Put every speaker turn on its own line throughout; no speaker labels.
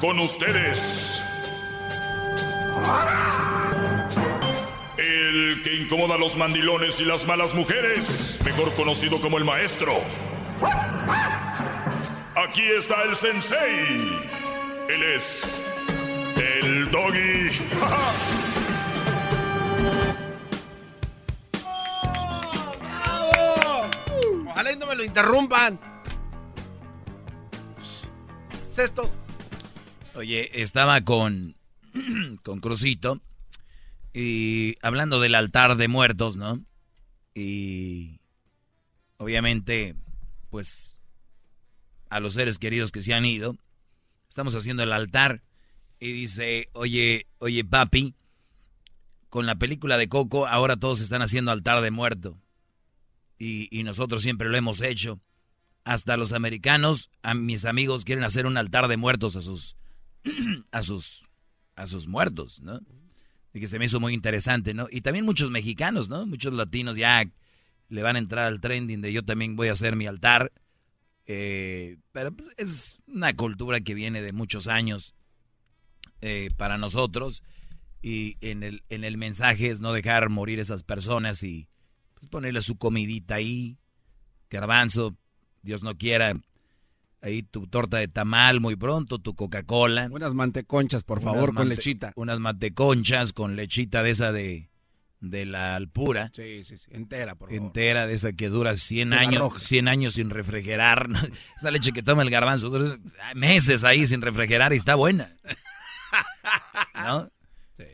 con ustedes. El que incomoda a los mandilones y las malas mujeres, mejor conocido como el maestro. Aquí está el sensei. Él es el doggy.
Ojalá y no me lo interrumpan. Cestos.
Oye, estaba con, con Crucito y hablando del altar de muertos, ¿no? Y obviamente, pues, a los seres queridos que se han ido, estamos haciendo el altar y dice, oye, oye, papi, con la película de Coco, ahora todos están haciendo altar de muerto. Y, y nosotros siempre lo hemos hecho. Hasta los americanos, a mis amigos, quieren hacer un altar de muertos a sus, a sus, a sus muertos, ¿no? y que se me hizo muy interesante, ¿no? Y también muchos mexicanos, ¿no? Muchos latinos ya le van a entrar al trending de yo también voy a hacer mi altar. Eh, pero pues, es una cultura que viene de muchos años eh, para nosotros. Y en el, en el mensaje es no dejar morir esas personas y pues, ponerle su comidita ahí, garbanzo, Dios no quiera, ahí tu torta de tamal muy pronto, tu Coca-Cola.
Unas manteconchas, por favor, con lechita.
Unas manteconchas con lechita de esa de, de la alpura.
Sí, sí, sí, entera, por favor.
Entera, de esa que dura 100 años, 100 años sin refrigerar. esa leche que toma el garbanzo, meses ahí sin refrigerar y está buena. ¿No? Sí.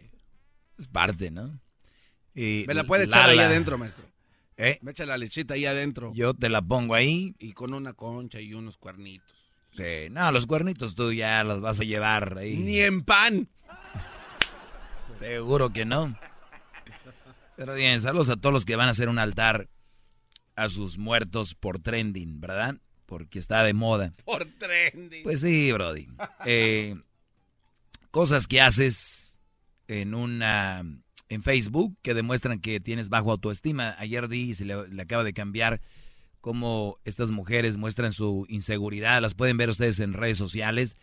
Es parte, ¿no?
Y Me la puede echar ahí adentro, maestro.
¿Eh?
Me echa la lechita ahí adentro.
Yo te la pongo ahí.
Y con una concha y unos cuernitos.
Sí, no, los cuernitos tú ya los vas a llevar ahí.
Ni en pan.
Seguro que no. Pero bien, saludos a todos los que van a hacer un altar a sus muertos por trending, ¿verdad? Porque está de moda.
Por trending.
Pues sí, Brody. Eh, cosas que haces en una en Facebook que demuestran que tienes bajo autoestima. Ayer di se le, acaba de cambiar cómo estas mujeres muestran su inseguridad. Las pueden ver ustedes en redes sociales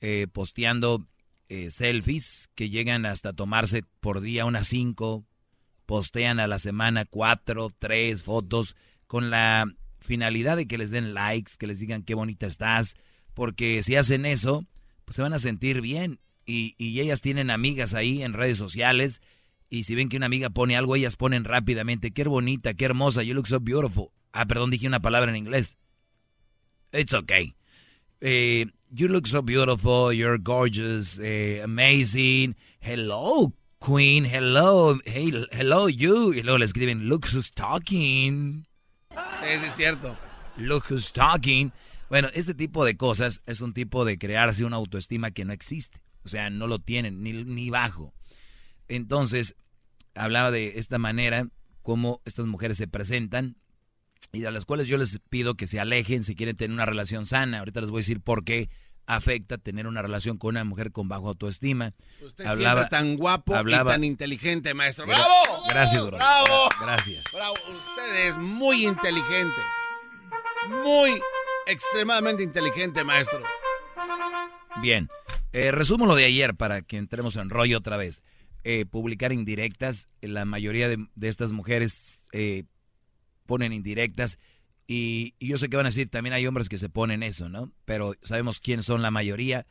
eh, posteando eh, selfies que llegan hasta tomarse por día unas cinco. Postean a la semana cuatro, tres fotos con la finalidad de que les den likes, que les digan qué bonita estás. Porque si hacen eso, pues se van a sentir bien. Y, y ellas tienen amigas ahí en redes sociales y si ven que una amiga pone algo, ellas ponen rápidamente, qué bonita, qué hermosa, you look so beautiful. Ah, perdón, dije una palabra en inglés. It's okay. Eh, you look so beautiful, you're gorgeous, eh, amazing. Hello, queen, hello, hey, hello you. Y luego le escriben, look who's talking.
Sí, es cierto.
Look who's talking. Bueno, este tipo de cosas es un tipo de crearse una autoestima que no existe. O sea, no lo tienen ni, ni bajo. Entonces, hablaba de esta manera, cómo estas mujeres se presentan y a las cuales yo les pido que se alejen si quieren tener una relación sana. Ahorita les voy a decir por qué afecta tener una relación con una mujer con bajo autoestima.
Usted hablaba, tan guapo y tan inteligente, maestro. ¡Bravo!
Gracias.
¡Bravo!
Gracias.
¡Bravo! Usted es muy inteligente. Muy extremadamente inteligente, maestro.
Bien. Eh, resumo lo de ayer para que entremos en rollo otra vez. Eh, publicar indirectas. La mayoría de, estas mujeres eh, ponen indirectas. Y, yo sé que van a decir, también hay hombres que se ponen eso, ¿no? Pero sabemos quién son la mayoría.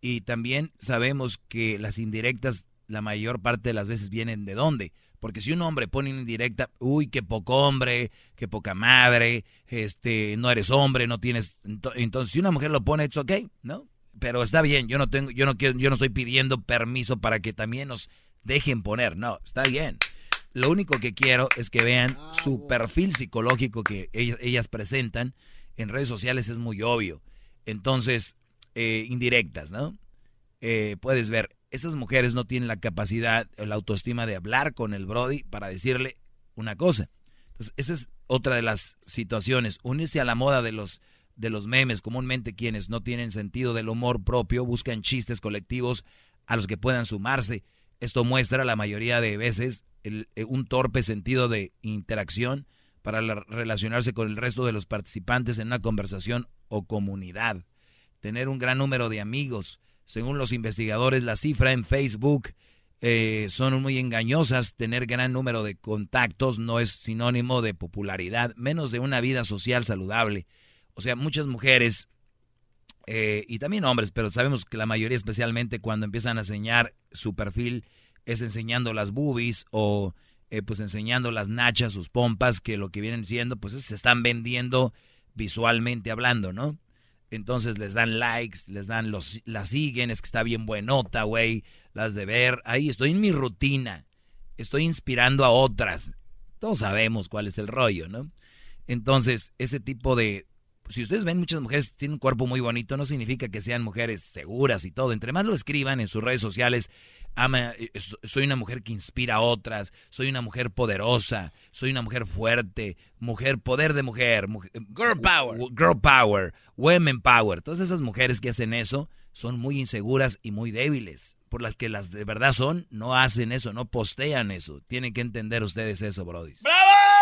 Y también sabemos que las indirectas, la mayor parte de las veces vienen de dónde. Porque si un hombre pone indirecta, uy, qué poco hombre, qué poca madre, este, no eres hombre, no tienes. Entonces, si una mujer lo pone, es ok, ¿no? Pero está bien, yo no tengo, yo no quiero, yo no estoy pidiendo permiso para que también nos dejen poner. No, está bien. Lo único que quiero es que vean ah, su perfil psicológico que ellas, presentan en redes sociales es muy obvio. Entonces, eh, indirectas, ¿no? Eh, puedes ver, esas mujeres no tienen la capacidad, la autoestima de hablar con el Brody para decirle una cosa. Entonces, esa es otra de las situaciones. Unirse a la moda de los, de los memes, comúnmente quienes no tienen sentido del humor propio, buscan chistes colectivos a los que puedan sumarse. Esto muestra la mayoría de veces eh, un torpe sentido de interacción para relacionarse con el resto de los participantes en una conversación o comunidad. Tener un gran número de amigos Según los investigadores, la cifra en Facebook eh, son muy engañosas. Tener gran número de contactos no es sinónimo de popularidad, menos de una vida social saludable. O sea, muchas mujeres eh, y también hombres, pero sabemos que la mayoría especialmente cuando empiezan a enseñar su perfil es enseñando las boobies o eh, pues enseñando las nachas, sus pompas, que lo que vienen siendo pues se están vendiendo visualmente hablando, ¿no? Entonces les dan likes, les dan los, las siguen, es que está bien buenota, güey, las de ver. Ahí estoy en mi rutina, estoy inspirando a otras. Todos sabemos cuál es el rollo, ¿no? Entonces, ese tipo de... Si ustedes ven muchas mujeres tienen un cuerpo muy bonito, no significa que sean mujeres seguras y todo. Entre más lo escriban en sus redes sociales, ama, eh, soy una mujer que inspira a otras, soy una mujer poderosa, soy una mujer fuerte, mujer, poder de mujer,
eh, girl power,
girl power, women power. Todas esas mujeres que hacen eso son muy inseguras y muy débiles. Por las que las de verdad son, no hacen eso, no postean eso. Tienen que entender ustedes eso, Brody.
¡Bravo!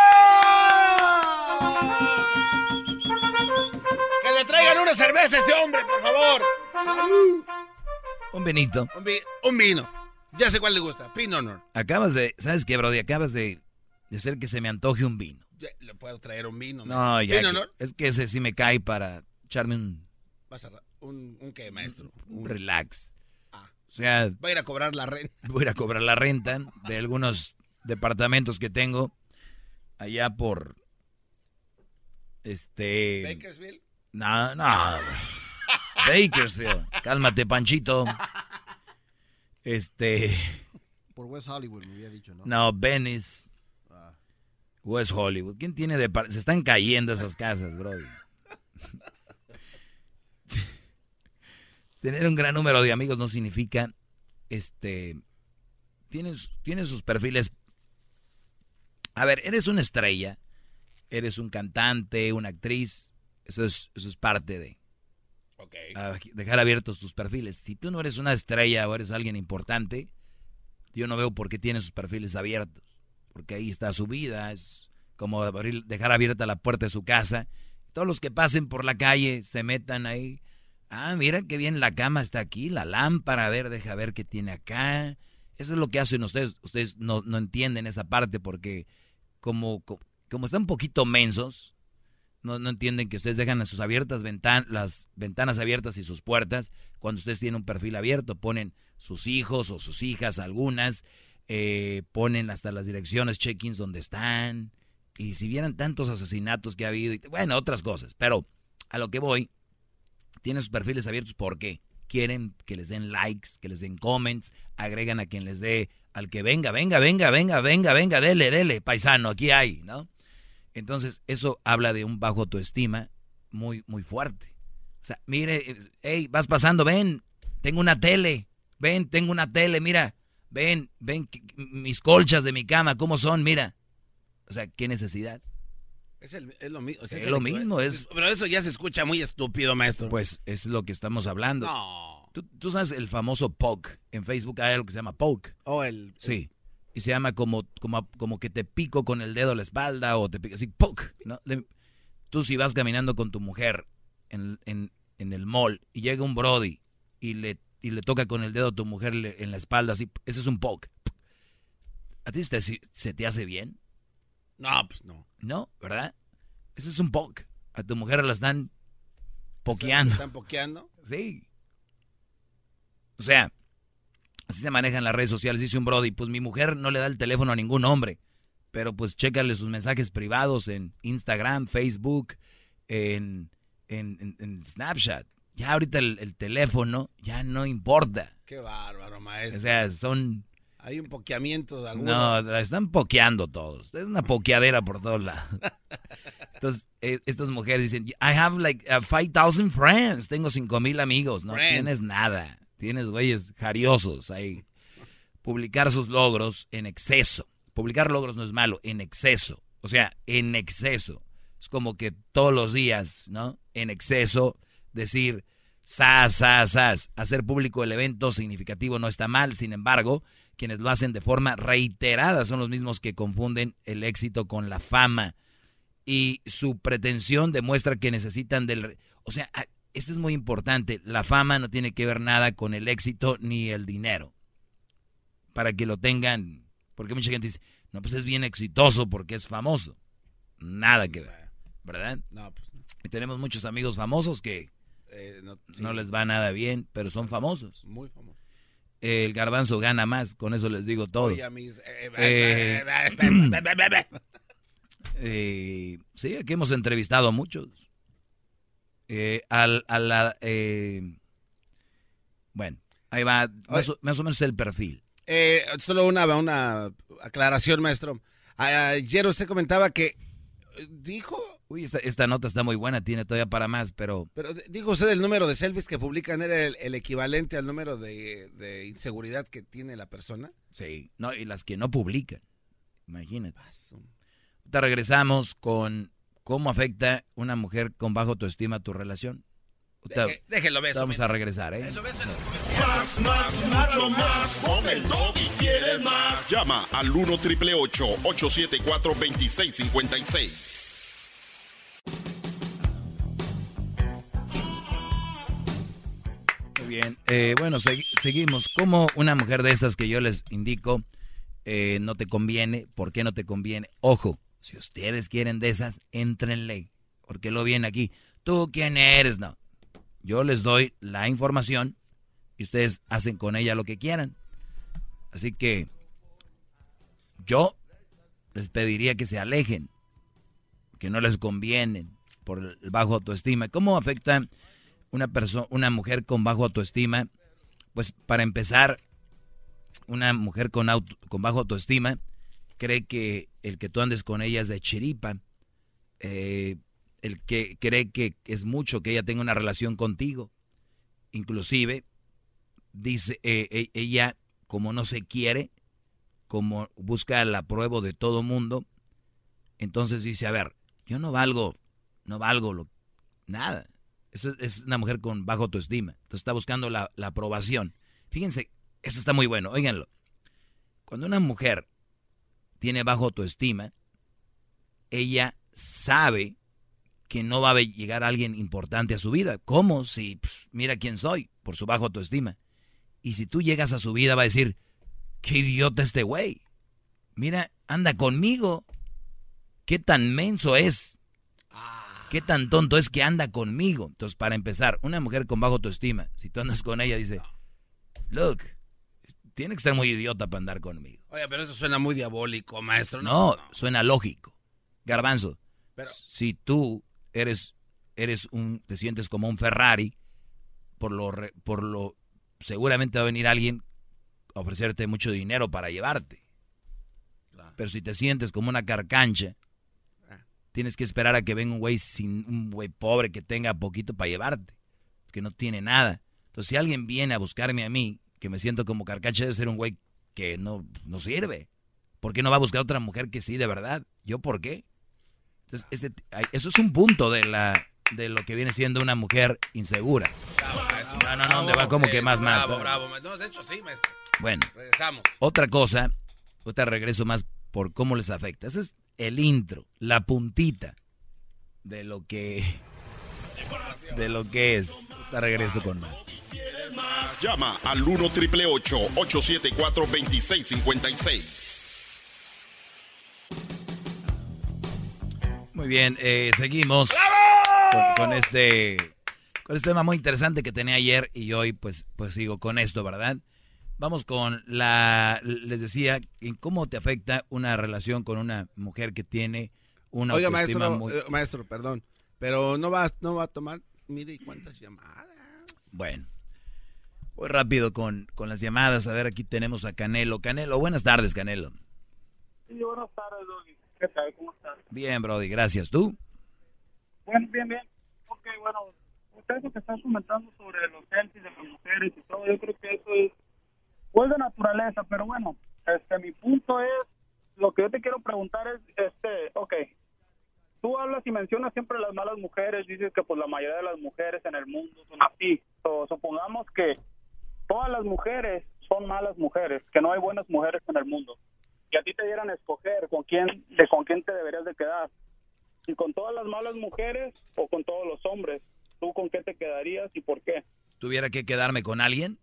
Que le traigan una cerveza a este hombre, por favor.
Un vinito.
Un, vino. Ya sé cuál le gusta. Pin Honor.
Acabas de. ¿Sabes qué, Brody? Acabas de, de hacer que se me antoje un vino.
le puedo traer un vino.
No, ya. es que ese sí me cae para echarme un.
Vas a, un, un qué, maestro?
Un, relax.
Ah. O sea. Voy a ir a cobrar la renta.
Voy a ir a cobrar la renta de algunos departamentos que tengo allá por. Este.
Bakersville.
No, no. Bakersfield. Cálmate, Panchito. Este.
Por West Hollywood me había dicho, ¿no?
No, Venice. Ah. West Hollywood. ¿Quién tiene de Se están cayendo esas casas, bro. Tener un gran número de amigos no significa. Este. Tienen, tienen sus perfiles. A ver, eres una estrella. Eres un cantante, una actriz. Eso es, eso es parte de dejar abiertos tus perfiles. Si tú no eres una estrella o eres alguien importante, yo no veo por qué tienes sus perfiles abiertos. Porque ahí está su vida, es como dejar abierta la puerta de su casa. Todos los que pasen por la calle se metan ahí. Ah, mira qué bien la cama está aquí, la lámpara, a ver, deja ver qué tiene acá. Eso es lo que hacen ustedes. Ustedes no, no entienden esa parte porque como, como están un poquito mensos, no, entienden que ustedes dejan sus abiertas las ventanas abiertas y sus puertas cuando ustedes tienen un perfil abierto. Ponen sus hijos o sus hijas, algunas, eh, ponen hasta las direcciones check-ins donde están. Y si vieran tantos asesinatos que ha habido, y, bueno, otras cosas. Pero a lo que voy, tienen sus perfiles abiertos porque quieren que les den likes, que les den comments, agregan a quien les dé, al que venga, venga, venga, venga, venga, venga, dele, dele, paisano, aquí hay, ¿no? Entonces, eso habla de un bajo autoestima muy, muy fuerte. O sea, mire, hey, vas pasando, ven, tengo una tele, ven, tengo una tele, mira, ven, ven mis colchas de mi cama, ¿cómo son? Mira. O sea, ¿qué necesidad?
Es, lo, mismo.
es lo mismo. Es,
pero eso ya se escucha muy estúpido, maestro.
Pues es lo que estamos hablando.
No.
¿Tú, sabes el famoso poke. En Facebook hay algo que se llama poke.
Oh, el...
Sí y se llama como, como, como que te pico con el dedo a la espalda o te pico así, ¡puc! ¿no? tú si vas caminando con tu mujer en, en, en, el mall y llega un brody y le, y le toca con el dedo a tu mujer en la espalda, así, ese es un poke. ¿A ti se, se te hace bien?
No, pues no.
No, ¿verdad? Ese es un poke. A tu mujer la están pokeando.
¿Están pokeando?
Sí. O sea, Así se manejan las redes sociales, dice un Brody. Pues mi mujer no le da el teléfono a ningún hombre. Pero pues chécale sus mensajes privados en Instagram, Facebook, en, en, Snapchat. Ya ahorita el, teléfono ya no importa.
Qué bárbaro, maestro.
O sea, son...
Hay un pokeamiento de
algunos. No, están pokeando todos. Es una pokeadera por todos lados. Entonces, e, estas mujeres dicen, I have like 5,000 uh, friends. Tengo 5,000 amigos. No tienes nada. Tienes güeyes jariosos ahí. Publicar sus logros en exceso. Publicar logros no es malo, en exceso. O sea, en exceso. Es como que todos los días, ¿no? En exceso, decir, sas, sas, sas. Hacer público el evento significativo no está mal, sin embargo, quienes lo hacen de forma reiterada son los mismos que confunden el éxito con la fama. Y su pretensión demuestra que necesitan del... O sea, Eso es muy importante. La fama no tiene que ver nada con el éxito ni el dinero. Para que lo tengan, porque mucha gente dice, no, pues es bien exitoso porque es famoso. Nada que ver, ¿verdad? No, pues Y tenemos muchos amigos famosos que eh, no, les va nada bien, pero son famosos. Muy famosos. el garbanzo gana más, con eso les digo todo. sí, aquí hemos entrevistado a muchos. Eh, al, a la, eh, bueno, ahí va, más o, menos el perfil.
Eh, solo una, una aclaración, maestro. Ayer usted comentaba que dijo...
Uy, esta, nota está muy buena, tiene todavía para más, pero...
Pero dijo usted el número de selfies que publican era el, equivalente al número de, inseguridad que tiene la persona.
Sí, no, y las que no publican. Imagínate. Te regresamos con cómo afecta una mujer con bajo autoestima a tu relación.
déjelo ver.
Vamos a regresar, ¿eh?
Más, más, mucho más. Con el y quieres más. Llama al 1 triple 874 2656.
Muy bien. Eh, bueno, seguimos. ¿Cómo una mujer de estas que yo les indico eh, no te conviene? ¿Por qué no te conviene? Ojo, si ustedes quieren de esas, entrenle. Porque lo viene aquí. ¿Tú quién eres? No. Yo les doy la información y ustedes hacen con ella lo que quieran. Así que yo les pediría que se alejen, que no les convienen por el bajo autoestima. ¿Cómo afecta una persona, una mujer con bajo autoestima? Pues para empezar, una mujer con, con bajo autoestima cree que el que tú andes con ella es de chiripa, eh, el que cree que es mucho que ella tenga una relación contigo. Inclusive, dice eh, e, ella, como no se quiere, como busca la prueba de todo mundo, entonces dice, a ver, yo no valgo, no valgo lo, nada. Es, una mujer con bajo autoestima. Entonces está buscando la, la aprobación. Fíjense, eso está muy bueno, óiganlo. Cuando una mujer tiene bajo autoestima, ella sabe que no va a llegar alguien importante a su vida. ¿Cómo? Si pues, mira quién soy, por su bajo autoestima. Y si tú llegas a su vida va a decir, qué idiota este güey. Mira, anda conmigo. ¿Qué tan menso es? ¿Qué tan tonto es que anda conmigo? Entonces, para empezar, una mujer con bajo autoestima, si tú andas con ella, dice, look, tiene que ser muy idiota para andar conmigo.
Oye, pero eso suena muy diabólico, maestro.
No, suena lógico. Garbanzo, pero... si tú eres, eres un, te sientes como un Ferrari, por lo, por lo, seguramente va a venir alguien a ofrecerte mucho dinero para llevarte. Pero si te sientes como una carcancha, ah. tienes que esperar a que venga un güey sin un güey pobre que tenga poquito para llevarte, que no tiene nada. Entonces, si alguien viene a buscarme a mí, que me siento como carcacha, debe ser un güey que no, no sirve. ¿Por qué no va a buscar otra mujer que sí, de verdad? ¿Yo por qué? Entonces, este, eso es un punto de la de lo que viene siendo una mujer insegura. no, no, no, ¿dónde va? Como que más, más.
Bravo, bravo. No, de hecho sí, maestro.
Bueno. Regresamos. Otra cosa, otra regreso más por cómo les afecta. Ese es el intro, la puntita de lo que de lo que es. Te regreso con más.
Llama al 1 triple 874 2656.
Muy bien, eh, seguimos con, este con este tema muy interesante que tenía ayer y hoy pues pues sigo con esto, ¿verdad? Vamos con la les decía cómo te afecta una relación con una mujer que tiene una
Oiga, maestro, muy... Eh, maestro, perdón, pero no va no va a tomar mire cuántas llamadas.
Bueno, Voy rápido con, con las llamadas. A ver, aquí tenemos a Canelo. Canelo, buenas tardes, Canelo.
Sí, buenas tardes, Doggy. ¿Qué tal? ¿Cómo estás?
Bien, Brody, gracias. ¿Tú?
Bueno, bien, bien. Ok, bueno, usted lo que está comentando sobre los selfies de las mujeres y todo, yo creo que eso es, pues de naturaleza, pero bueno, este, mi punto es, lo que yo te quiero preguntar es, este, ok, tú hablas y mencionas siempre las malas mujeres, dices que pues la mayoría de las mujeres en el mundo son así, o supongamos que todas las mujeres son malas mujeres, que no hay buenas mujeres en el mundo. Y a ti te dieran a escoger con quién, de con quién te deberías de quedar. Si con todas las malas mujeres o con todos los hombres, ¿tú con qué te quedarías? y por qué.
¿Tuviera que quedarme con alguien?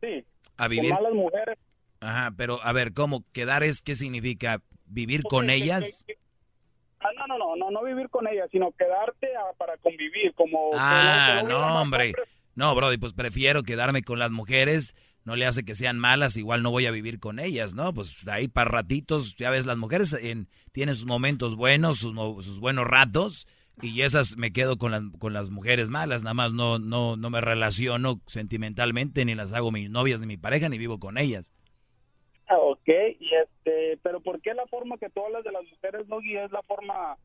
Sí.
A vivir.
Con malas mujeres.
Ajá, pero a ver, ¿cómo quedar es qué significa? ¿Vivir con ellas?
Ah, no, no, no, no, no vivir con ellas, sino quedarte para convivir, como...
Ah, no, hombre. No, Brody, pues prefiero quedarme con las mujeres, no le hace que sean malas, igual no voy a vivir con ellas, ¿no? Pues ahí para ratitos, ya ves, las mujeres en, tienen sus momentos buenos, sus, sus buenos ratos, y esas me quedo con las, con las mujeres malas, nada más no, no, no me relaciono sentimentalmente, ni las hago mis novias ni mi pareja, ni vivo con ellas.
Ok, y este, pero ¿por qué la forma que tú hablas de las mujeres, Doggy, es la forma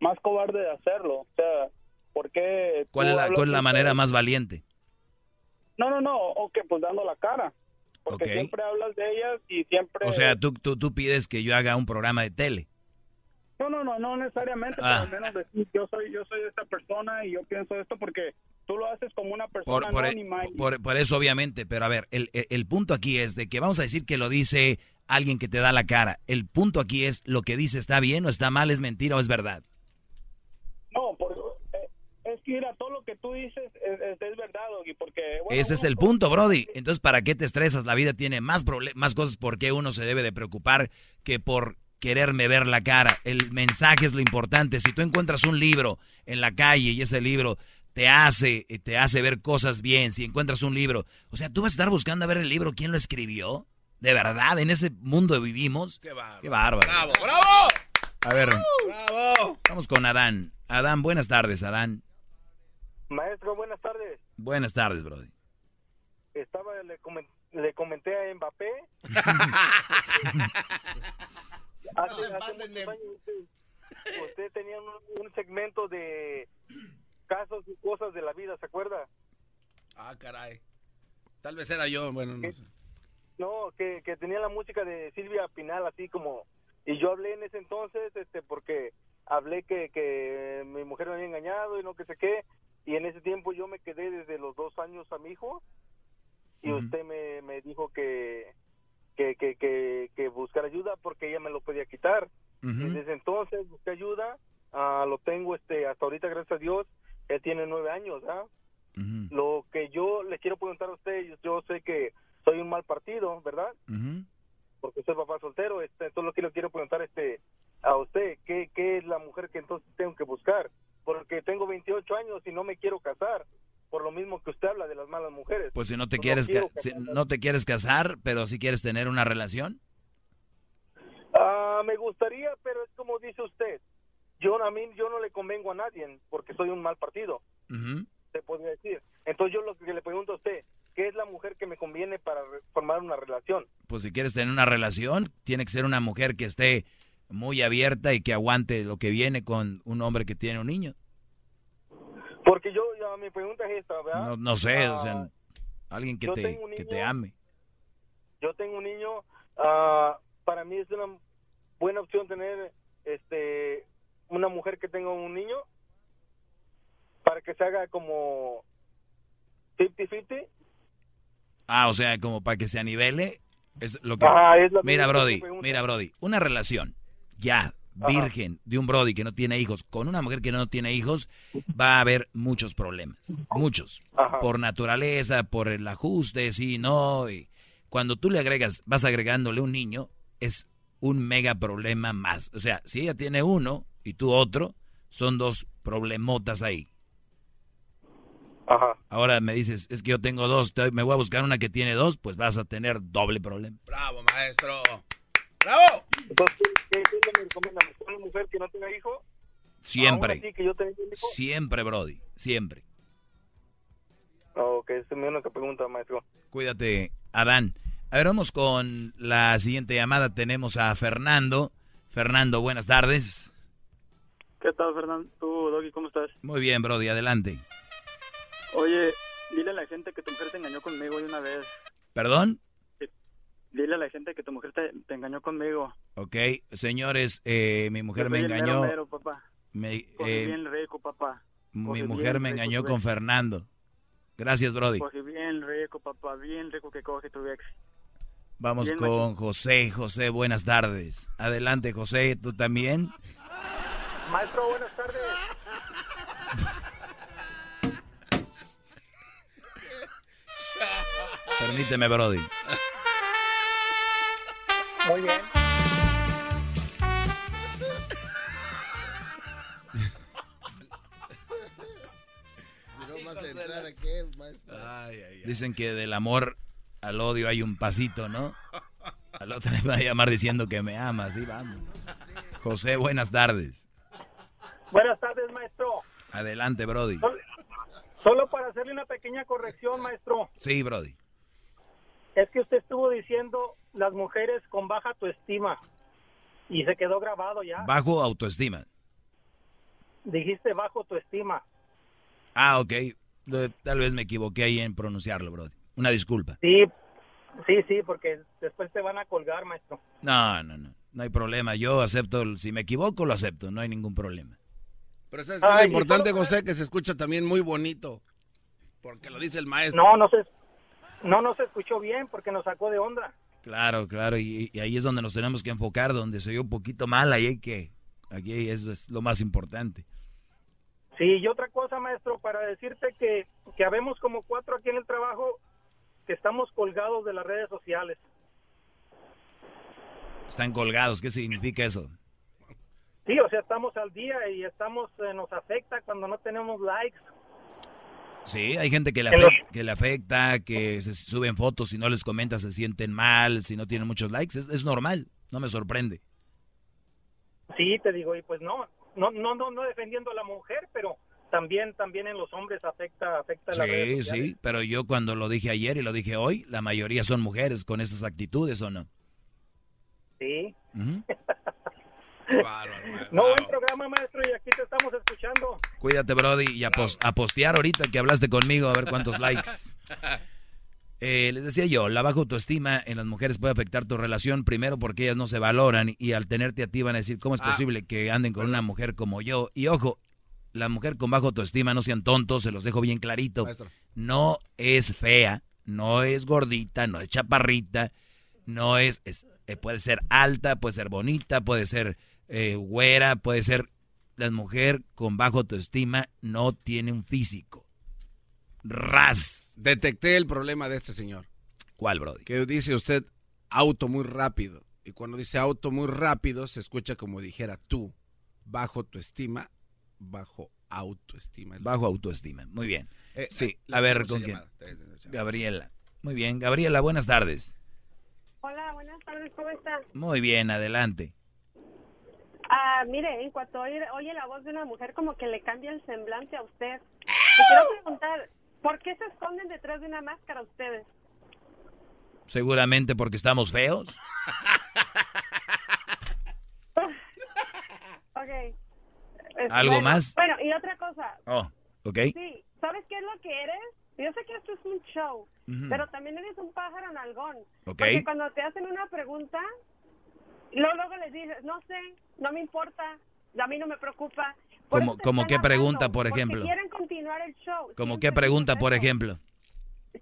más cobarde de hacerlo? O sea, ¿por qué?
¿Cuál es la, cuál la manera más valiente?
No, no, no, o que pues dando la cara. Porque siempre hablas de ellas y siempre...
O sea, tú, tú, tú pides que yo haga un programa de tele.
No, no, no, no necesariamente, pero ah. al menos decir, yo soy, yo soy esta persona y yo pienso esto porque tú lo haces como una persona
por,
e-
anónima. Por, por, eso, obviamente, pero a ver, el, el, punto aquí es de que vamos a decir que lo dice alguien que te da la cara. El punto aquí es, ¿lo que dice está bien o está mal, es mentira o es verdad?
No, por, eh, es que mira, todo lo que tú dices es, verdad, y porque...
Ese es el punto, Brody. Entonces, ¿para qué te estresas? La vida tiene más, más cosas por qué uno se debe de preocupar que por quererme ver la cara. El mensaje es lo importante. Si tú encuentras un libro en la calle y ese libro te hace, eh, te hace ver cosas bien, si encuentras un libro, o sea, tú vas a estar buscando a ver el libro, quién lo escribió. De verdad, en ese mundo vivimos.
Qué bárbaro.
Qué bárbaro.
Bravo, bravo.
A ver,
bravo.
Vamos con Adán. Adán, buenas tardes, Adán.
Maestro, buenas tardes.
Buenas tardes, Brody.
Estaba, le, le comenté a Mbappé Hace, usted, tenía un, segmento de casos y cosas de la vida, ¿se acuerda?
Ah, caray. Tal vez era yo, bueno, no sé.
No, que, que tenía la música de Silvia Pinal, así como... Y yo hablé en ese entonces, este, porque hablé que, que mi mujer me había engañado y no que sé qué. Y en ese tiempo yo me quedé desde los dos años a mi hijo. Y usted me, me dijo que, que, que, que, que buscar ayuda porque ella me lo podía quitar. Y desde entonces busqué ayuda, uh, lo tengo este hasta ahorita, gracias a Dios, él tiene nueve años, ¿ah? Lo que yo le quiero preguntar a usted, yo, sé que soy un mal partido, ¿verdad? Porque soy papá soltero, este, entonces lo que le quiero preguntar este a usted, ¿qué, ¿qué es la mujer que entonces tengo que buscar? Porque tengo 28 años y no me quiero casar por lo mismo que usted habla de las malas mujeres.
Pues si no te quieres no, te quieres casar, pero si quieres tener una relación.
Ah, me gustaría, pero es como dice usted. Yo a mí yo no le convengo a nadie porque soy un mal partido. Se podría decir. Entonces yo lo que le pregunto a usted, ¿qué es la mujer que me conviene para formar una relación?
Pues si quieres tener una relación, tiene que ser una mujer que esté muy abierta y que aguante lo que viene con un hombre que tiene un niño.
Porque yo, mi pregunta es esta, ¿verdad?
No, sé, o sea, ah, alguien que te, que te ame.
Yo tengo un niño, uh, para mí es una buena opción tener este una mujer que tenga un niño para que se haga como 50-50.
Ah, o sea, como para que se anivele. Es lo que... mira, Brody, mira, Brody, una relación, ya, virgen de un Brody que no tiene hijos con una mujer que no tiene hijos, va a haber muchos problemas. Muchos. Por naturaleza, por el ajuste, sí, no. Y cuando tú le agregas, vas agregándole un niño, es un mega problema más. O sea, si ella tiene uno y tú otro, son dos problemotas ahí. Ahora me dices, es que yo tengo dos, me voy a buscar una que tiene dos, pues vas a tener doble problema.
Bravo, maestro. ¡Bravo!
Entonces, ¿qué, le recomienda? ¿Una mujer que no tenga hijo?
Siempre. Siempre, Brody. Siempre.
Ok, es mi única pregunta, maestro.
Cuídate, Adán. A ver, vamos con la siguiente llamada. Tenemos a Fernando. Fernando, buenas tardes.
¿Qué tal, Fernando? ¿Tú, Doggy, cómo estás?
Muy bien, Brody, adelante.
Oye, dile a la gente que tu mujer te engañó conmigo de una vez.
¿Perdón?
Dile a la gente que tu mujer te, engañó conmigo.
Ok, señores, eh, mi mujer me engañó.
Mero, papá.
Me,
eh, bien rico, papá.
mi mujer me engañó con Fernando. Gracias, Brody.
Coge bien rico, papá, bien rico que coge tu ex.
Vamos con José. José, buenas tardes. Adelante, José, ¿tú también?
Maestro, buenas tardes.
Permíteme, Brody.
Muy bien.
Dicen que del amor al odio hay un pasito, ¿no? Al otro le va a llamar diciendo que me ama, sí, vamos. José, buenas tardes. Adelante, Brody.
Solo para hacerle una pequeña corrección, maestro.
Sí, Brody.
Es que usted estuvo diciendo las mujeres con baja autoestima y se quedó grabado ya.
Bajo autoestima.
Dijiste bajo autoestima.
Ah, ok. Tal vez me equivoqué ahí en pronunciarlo, Brody. Una disculpa.
Sí, sí, sí, porque después te van a colgar, maestro.
No, no, no. No hay problema. Yo acepto, si me equivoco, lo acepto. No hay ningún problema.
Pero ¿sabes qué es lo importante, José? Que se escucha también muy bonito. Porque lo dice el maestro.
No, no se, no, no se escuchó bien porque nos sacó de onda.
Claro, claro. Y, ahí es donde nos tenemos que enfocar, donde se oyó un poquito mal. Ahí hay que... Aquí eso es lo más importante.
Sí, y otra cosa, maestro, para decirte que, que habemos como cuatro aquí en el trabajo que estamos colgados de las redes sociales.
Están colgados, ¿qué significa eso?
Sí, o sea, estamos al día y estamos eh, nos afecta cuando no tenemos likes.
Sí, hay gente que le, afecta, que le afecta, que se suben fotos, si no les comenta se sienten mal, si no tienen muchos likes, es, es normal, no me sorprende.
Sí, te digo, y pues no, no, no, no, no defendiendo a la mujer, pero también, también en los hombres afecta, afecta
sí,
la
Sí, sí, pero yo cuando lo dije ayer y lo dije hoy, la mayoría son mujeres con esas actitudes, ¿o no?
Sí. no, buen programa, maestro, y aquí te estamos escuchando.
Cuídate, Brody, y a, postear ahorita que hablaste conmigo, a ver cuántos likes. Eh, les decía yo, la baja autoestima en las mujeres puede afectar tu relación, primero porque ellas no se valoran y al tenerte a ti van a decir, ¿cómo es ah. posible que anden con una mujer como yo? Y ojo, la mujer con baja autoestima, no sean tontos, se los dejo bien clarito. No es fea, no es gordita, no es chaparrita, no es, eh, puede ser alta, puede ser bonita, puede ser eh, güera, puede ser... La mujer con baja autoestima no tiene un físico. Ras.
Detecté el problema de este señor.
¿Cuál, Brody?
Que dice usted auto muy rápido. Y cuando dice auto muy rápido, se escucha como dijera tú, bajo autoestima bajo autoestima.
Bajo autoestima, muy bien. Eh, sí, a ver, ¿con quién? Gabriela. Muy bien, Gabriela, buenas tardes.
Hola, buenas tardes, ¿cómo estás?
Muy bien, adelante.
Ah, mire, en cuanto oye, oye la voz de una mujer, como que le cambia el semblante a usted. Le quiero preguntar, ¿por qué se esconden detrás de una máscara ustedes?
Seguramente porque estamos feos.
ok.
¿Algo más?
Bueno, y otra cosa.
Oh, ok.
Sí, ¿sabes qué es lo que eres? Yo sé que esto es un show, pero también eres un pájaro nalgón.
Ok.
Porque cuando te hacen una pregunta, luego, luego les dices, no sé, no me importa, a mí no me preocupa.
como, como qué pregunta, por ejemplo?
quieren continuar el show.
¿Como qué pregunta, por ejemplo?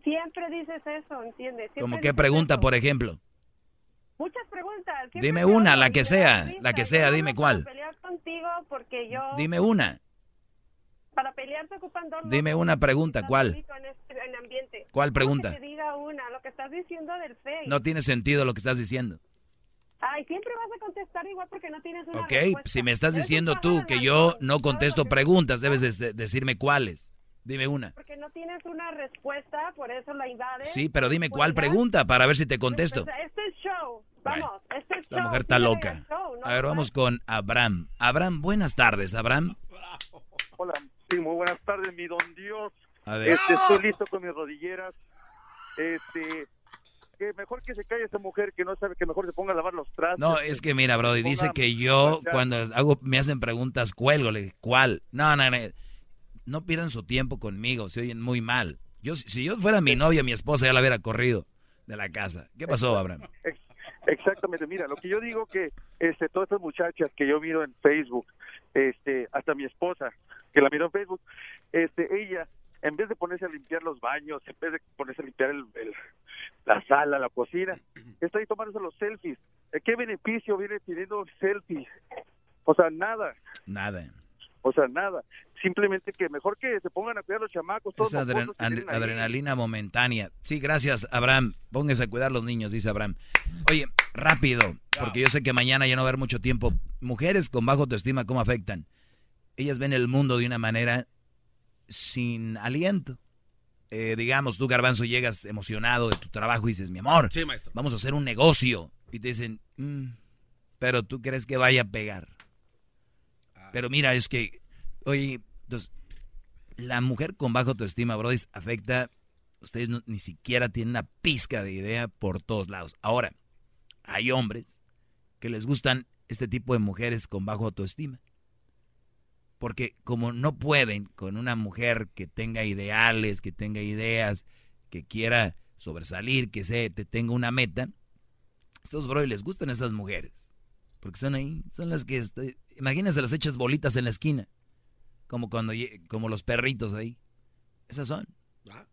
Siempre dices eso, ¿entiendes?
¿Como qué pregunta, por ejemplo?
Muchas preguntas.
Dime una, la que sea, la que sea, dime cuál.
pelear contigo porque yo...
Dime una.
Para pelear te ocupan dos...
Dime una pregunta, ¿cuál?
Este,
¿Cuál pregunta?
Que te diga una, lo que estás diciendo del Face.
No tiene sentido lo que estás diciendo.
Ay, siempre vas a contestar igual porque no tienes una
Ok, si me estás diciendo tú que yo no contesto preguntas, debes decirme cuáles. Dime una.
Porque no tienes una respuesta, por eso la invades.
Sí, pero dime cuál pregunta para ver si te contesto.
Pues, este es show. Vamos, este es
show. La mujer está loca. a ver, vamos con Abraham. Abraham, buenas tardes, Abraham.
Hola, sí, muy buenas tardes, mi don Dios.
A ver.
Este, estoy listo con mis rodilleras. Este, que mejor que se calle esa mujer que no sabe que mejor se ponga a lavar los trastos.
No, es que mira, Brody, dice que yo cuando hago me hacen preguntas cuelgo, le ¿cuál? No, no, no no pierdan su tiempo conmigo, se oyen muy mal. Yo, si yo fuera mi novia, mi esposa ya la hubiera corrido de la casa. ¿Qué pasó, Abraham?
Exactamente, mira, lo que yo digo que este, todas estas muchachas que yo miro en Facebook, este, hasta mi esposa, que la miro en Facebook, este, ella, en vez de ponerse a limpiar los baños, en vez de ponerse a limpiar el, la sala, la cocina, está ahí tomándose los selfies. ¿Qué beneficio viene pidiendo selfies? O sea, nada.
Nada.
o sea, nada. Simplemente que mejor que se pongan a cuidar los chamacos. Todos
es adrenalina momentánea. Sí, gracias, Abraham. Póngase a cuidar los niños, dice Abraham. Oye, rápido, porque yo sé que mañana ya no va a haber mucho tiempo. Mujeres con bajo autoestima, ¿cómo afectan? Ellas ven el mundo de una manera sin aliento. Eh, digamos, tú, Garbanzo, llegas emocionado de tu trabajo y dices, mi amor, vamos a hacer un negocio. Y te dicen, mm, pero tú crees que vaya a pegar. Ah. Pero mira, es que, oye, entonces, la mujer con bajo autoestima, Brody, afecta, ustedes ni siquiera tienen una pizca de idea por todos lados. Ahora, hay hombres que les gustan este tipo de mujeres con bajo autoestima. Porque como no pueden con una mujer que tenga ideales, que tenga ideas, que quiera sobresalir, que se te tenga una meta, estos bro les gustan esas mujeres. Porque son ahí, son las que, este, imagínense las hechas bolitas en la esquina. Como cuando, como los perritos ahí. Esas son. Ah.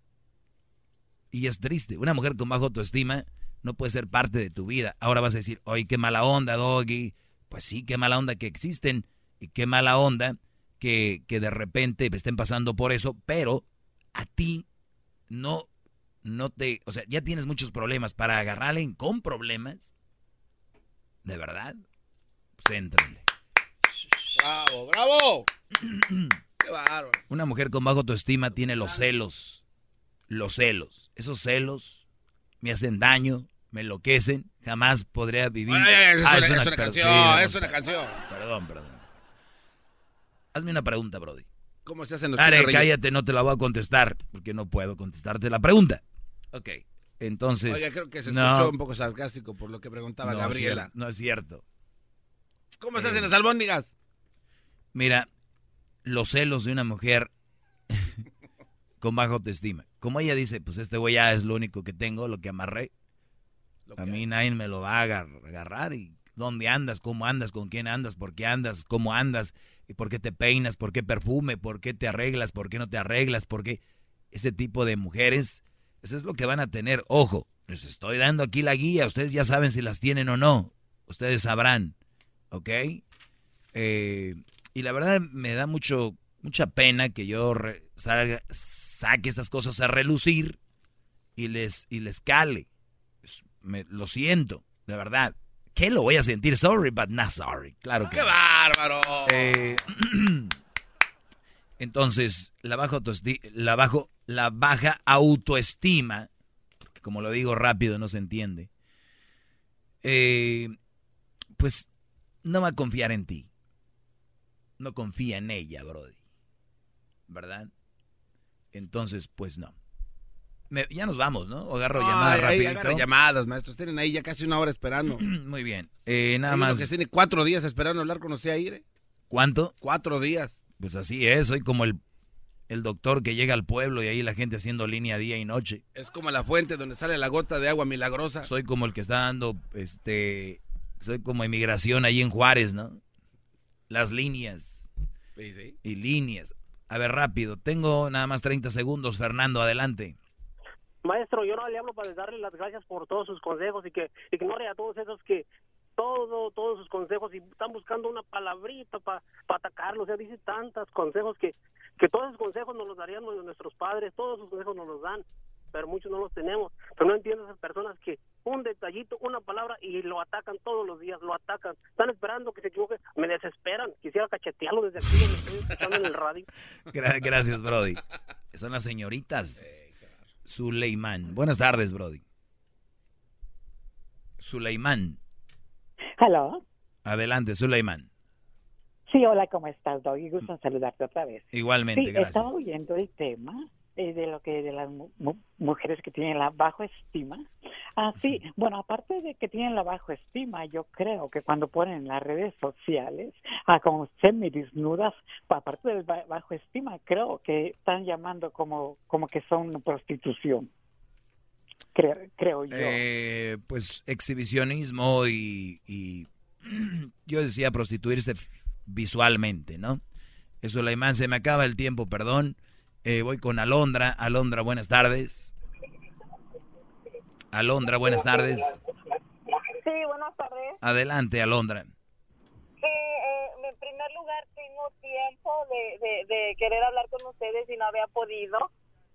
Y es triste. Una mujer con bajo autoestima no puede ser parte de tu vida. Ahora vas a decir, oye, qué mala onda, Doggy. Pues sí, qué mala onda que existen. Y qué mala onda que, de repente estén pasando por eso, pero a ti no, no te, o sea, ya tienes muchos problemas para agarrarle con problemas. ¿De verdad? Pues
Bravo, bravo. Qué bárbaro.
Una mujer con bajo autoestima tiene los celos. Los celos. Esos celos me hacen daño, me enloquecen. Jamás podría vivir.
es, una, canción, es una canción.
Perdón, perdón. Hazme una pregunta, Brody.
¿Cómo se hacen los
Are, cállate, no te la voy a contestar, porque no puedo contestarte la pregunta. Ok, entonces...
Oye, creo que se escuchó un poco sarcástico por lo que preguntaba Gabriela.
no es cierto.
¿Cómo se hacen las albóndigas?
Mira, los celos de una mujer con baja autoestima. Como ella dice, pues este güey ya es lo único que tengo, lo que amarré. a mí nadie me lo va a agarrar y dónde andas, cómo andas, con quién andas, por qué andas, cómo andas, y por qué te peinas, por qué perfume, por qué te arreglas, por qué no te arreglas, por qué ese tipo de mujeres, eso es lo que van a tener. Ojo, les estoy dando aquí la guía, ustedes ya saben si las tienen o no, ustedes sabrán, ¿ok? Eh, y la verdad me da mucho, mucha pena que yo saque estas cosas a relucir y les, y les cale. Me, lo siento, de verdad. ¿Qué lo voy a sentir? Sorry, but not sorry. Claro que.
¡Qué bárbaro!
Eh, entonces, la baja, autoestima, la, bajo, la baja autoestima, como lo digo rápido no se entiende, eh, pues no va a confiar en ti. No confía en ella, Brody. ¿Verdad? Entonces, pues no ya nos vamos, ¿no? O agarro llamadas rápido.
Agarro llamadas, maestros. Tienen ahí ya casi una hora esperando.
Muy bien. Eh, nada más.
que tiene cuatro días esperando hablar con usted ahí,
¿Cuánto?
Cuatro días.
Pues así es. Soy como el, el doctor que llega al pueblo y ahí la gente haciendo línea día y noche.
Es como la fuente donde sale la gota de agua milagrosa.
Soy como el que está dando, este... Soy como inmigración ahí en Juárez, ¿no? Las líneas.
Sí, sí.
Y líneas. A ver, rápido. Tengo nada más 30 segundos, Fernando, adelante.
Maestro, yo no le hablo para darle las gracias por todos sus consejos y que ignore a todos esos que todo, todos sus consejos y están buscando una palabrita para atacarlo. O sea, dice tantos consejos que, que todos esos consejos nos los darían nuestros padres, todos esos consejos nos los dan, pero muchos no los tenemos. Pero no entiendo esas personas que un detallito, una palabra y lo atacan todos los días, lo atacan. Están esperando que se equivoque, me desesperan. Quisiera cachetearlo desde aquí, me estoy escuchando en el radio.
Gracias, Brody. Son las señoritas. Suleiman. Buenas tardes, Brody. Suleiman.
Hello.
Adelante, Suleiman.
Sí, hola, ¿cómo estás, Doggy? Gusto saludarte otra vez.
Igualmente,
sí,
gracias.
Estaba oyendo el tema eh, de lo que de las mujeres que tienen la bajo estima. Ah, sí, bueno, aparte de que tienen la bajo estima, yo creo que cuando ponen en las redes sociales ah, como semi-desnudas, aparte del bajo estima, creo que están llamando como, como que son prostitución. Creo, creo yo.
Eh, pues exhibicionismo y, y yo decía prostituirse visualmente, ¿no? Eso, la imagen, se me acaba el tiempo, perdón. Eh, voy con Alondra. Alondra, buenas tardes. Alondra, buenas tardes.
Sí, buenas tardes.
Adelante, Alondra.
Sí, eh, en primer lugar tengo tiempo de, de, de querer hablar con ustedes y no había podido.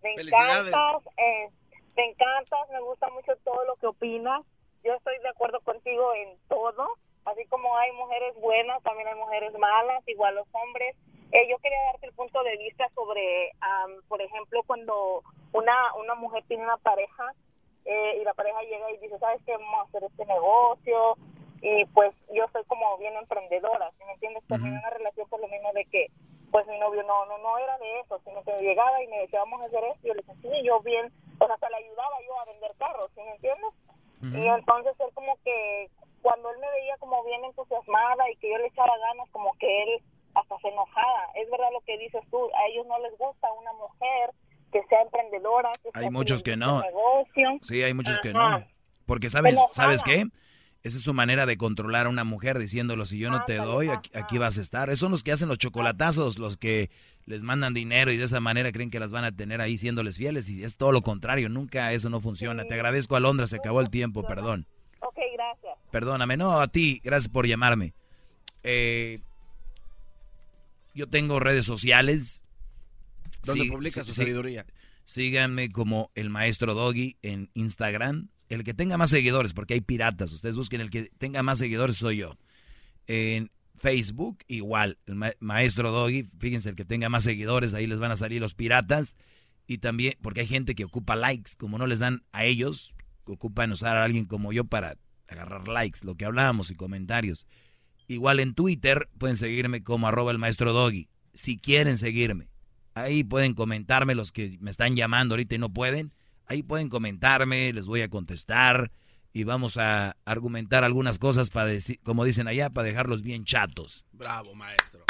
Me encantas, eh, te encantas, me gusta mucho todo lo que opinas. Yo estoy de acuerdo contigo en todo. Así como hay mujeres buenas, también hay mujeres malas, igual los hombres. Eh, yo quería darte el punto de vista sobre, am, por ejemplo, cuando una, una mujer tiene una pareja eh, y la pareja llega y dice, ¿sabes qué? Vamos a hacer este negocio. Y pues yo soy como bien emprendedora, ¿sí me entiendes? Terminé una relación por lo mismo de que pues mi novio no no no era de eso, sino que llegaba y me decía, vamos a hacer esto. Y yo le decía, sí, yo bien, o sea, hasta le ayudaba yo a vender carros, ¿sí me entiendes? Y entonces él como que cuando él me veía como bien entusiasmada y que yo le echaba ganas, como que él hasta se enojaba. Es verdad lo que dices tú, a ellos no les gusta una mujer que sea emprendedora, que
Hay
sea
muchos que no.
negocio.
Sí, hay muchos que no. Porque sabes. ¿sabes qué? Esa es su manera de controlar a una mujer diciéndolo, si yo no te doy, aquí, aquí vas a estar. Esos son los que hacen los chocolatazos, los que les mandan dinero y de esa manera creen que las van a tener ahí siéndoles fieles y es todo lo contrario, nunca eso no funciona. Te agradezco, Alondra, se acabó el tiempo, perdón.
Ok, gracias.
Perdóname, no, a ti, gracias por llamarme. Eh, yo tengo redes sociales.
Donde
Sí,
publica
sí,
su sabiduría.
Síganme como el maestro Doggy en Instagram. El que tenga más seguidores, porque hay piratas. Ustedes busquen el que tenga más seguidores, soy yo. En Facebook, igual, el ma- maestro Doggy. Fíjense, el que tenga más seguidores, ahí les van a salir los piratas. Y también, porque hay gente que ocupa likes, como no les dan a ellos, ocupan usar a alguien como yo para agarrar likes, lo que hablábamos y comentarios. Igual en Twitter pueden seguirme como arroba el maestro Doggy. Si quieren seguirme. Ahí pueden comentarme los que me están llamando ahorita y no pueden. Ahí pueden comentarme, les voy a contestar y vamos a argumentar algunas cosas para decir, como dicen allá, para dejarlos bien chatos.
Bravo, maestro.